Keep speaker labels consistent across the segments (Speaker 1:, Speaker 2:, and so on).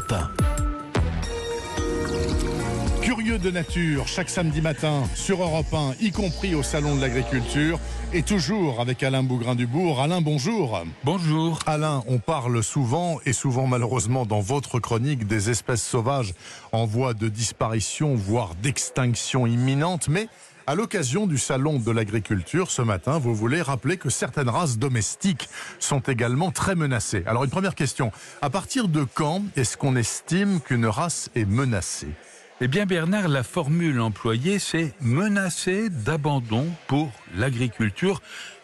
Speaker 1: Europe 1.
Speaker 2: Curieux de nature, chaque samedi matin sur Europe 1, y compris au Salon de l'Agriculture, et toujours avec Alain Bougrain-Dubourg. Alain, bonjour.
Speaker 3: Bonjour.
Speaker 2: Alain, on parle souvent, et souvent malheureusement dans votre chronique, des espèces sauvages en voie de disparition, voire d'extinction imminente, mais à l'occasion du Salon de l'Agriculture ce matin, vous voulez rappeler que certaines races domestiques sont également très menacées. Alors une première question, à partir de quand est-ce qu'on estime qu'une race est menacée?
Speaker 3: Eh bien Bernard, la formule employée, c'est menacé d'abandon pour l'agriculture.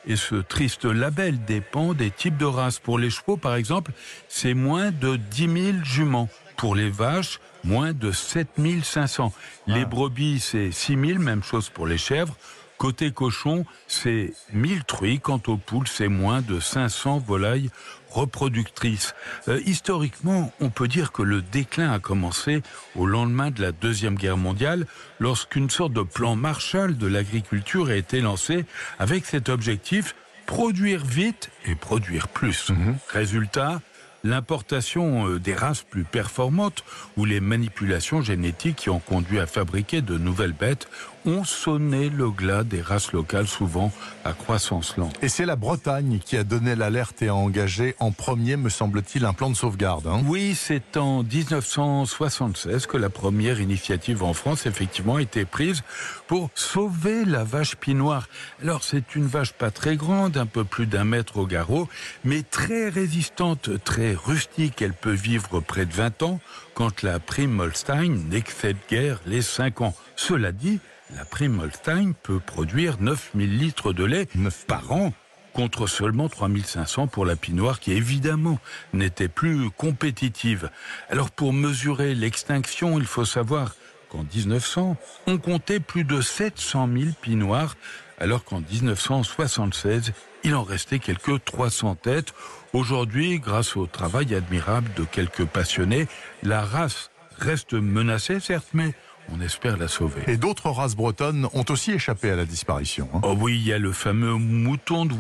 Speaker 3: Et ce triste label dépend des types de races. Pour les chevaux, par exemple, c'est moins de 10 000 juments. Pour les vaches, moins de 7 500. Les ah. brebis, c'est 6 000, même chose pour les chèvres. Côté cochon, c'est 1000 truies. Quant aux poules, c'est moins de 500 volailles reproductrices. Euh, historiquement, on peut dire que le déclin a commencé au lendemain de la Deuxième Guerre mondiale, lorsqu'une sorte de plan Marshall de l'agriculture a été lancé avec cet objectif produire vite et produire plus. Mhm. Résultat, l'importation euh, des races plus performantes ou les manipulations génétiques qui ont conduit à fabriquer de nouvelles bêtes ont sonné le glas des races locales, souvent à croissance lente.
Speaker 2: Et c'est la Bretagne qui a donné l'alerte et a engagé en premier, me semble-t-il, un plan de sauvegarde. Hein
Speaker 3: oui, c'est en 1976 que la première initiative en France, effectivement, a été prise pour sauver la vache pinoire. Alors, c'est une vache pas très grande, un peu plus d'un mètre au garrot, mais très résistante, très rustique. Elle peut vivre près de 20 ans quand la prime Holstein n'excède guère les 5 ans. Cela dit, la prime Holstein peut produire 9000 litres de lait par an contre seulement 3500 pour la pinoire qui évidemment n'était plus compétitive. Alors pour mesurer l'extinction, il faut savoir qu'en 1900, on comptait plus de 700 000 pinoires, alors qu'en 1976, il en restait quelques 300 têtes. Aujourd'hui, grâce au travail admirable de quelques passionnés, la race reste menacée, certes, mais on espère la sauver.
Speaker 2: Et d'autres races bretonnes ont aussi échappé à la disparition.
Speaker 3: Hein. Oh oui, il y a le fameux mouton de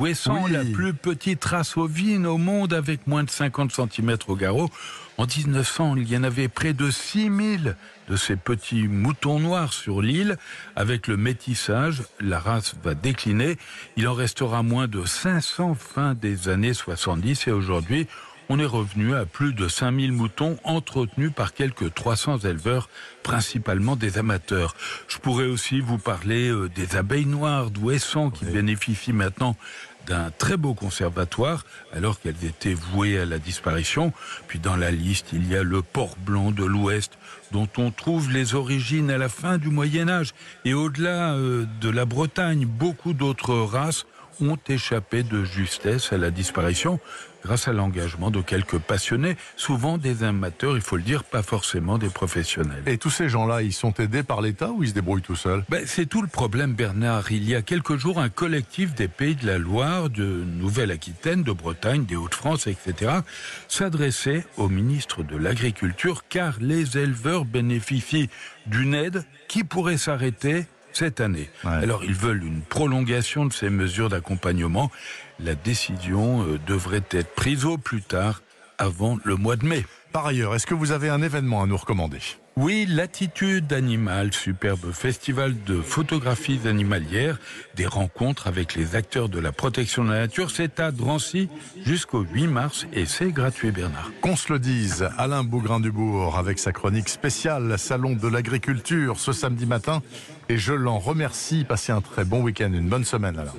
Speaker 3: la plus petite race ovine au monde avec moins de 50 cm au garrot. En 1900, il y en avait près de 6000 de ces petits moutons noirs sur l'île. Avec le métissage, la race va décliner. Il en restera moins de 500 fin des années 70 et aujourd'hui, on est revenu à plus de 5000 moutons entretenus par quelques 300 éleveurs, principalement des amateurs. Je pourrais aussi vous parler euh, des abeilles noires d'Ouessant qui bénéficient maintenant d'un très beau conservatoire alors qu'elles étaient vouées à la disparition. Puis dans la liste, il y a le port blanc de l'Ouest dont on trouve les origines à la fin du Moyen Âge. Et au-delà euh, de la Bretagne, beaucoup d'autres races ont échappé de justesse à la disparition grâce à l'engagement de quelques passionnés, souvent des amateurs, il faut le dire, pas forcément des professionnels.
Speaker 2: Et tous ces gens-là, ils sont aidés par l'État ou ils se débrouillent tout seuls?
Speaker 3: Ben, C'est tout le problème, Bernard. Il y a quelques jours, un collectif des pays de la Loire, de Nouvelle-Aquitaine, de Bretagne, des Hauts-de-France, etc., s'adressait au ministre de l'Agriculture car les éleveurs bénéficient d'une aide qui pourrait s'arrêter cette année. Alors ils veulent une prolongation de ces mesures d'accompagnement. La décision euh, devrait être prise au plus tard avant le mois de mai.
Speaker 2: Par ailleurs, est-ce que vous avez un événement à nous recommander?
Speaker 3: Oui, l'attitude animale, superbe festival de photographies animalières, des rencontres avec les acteurs de la protection de la nature, c'est à Drancy jusqu'au 8 mars et c'est gratuit Bernard.
Speaker 2: Qu'on se le dise, Alain Bougrain-Dubourg avec sa chronique spéciale Salon de l'agriculture ce samedi matin et je l'en remercie. Passez un très bon week-end, une bonne semaine Alain.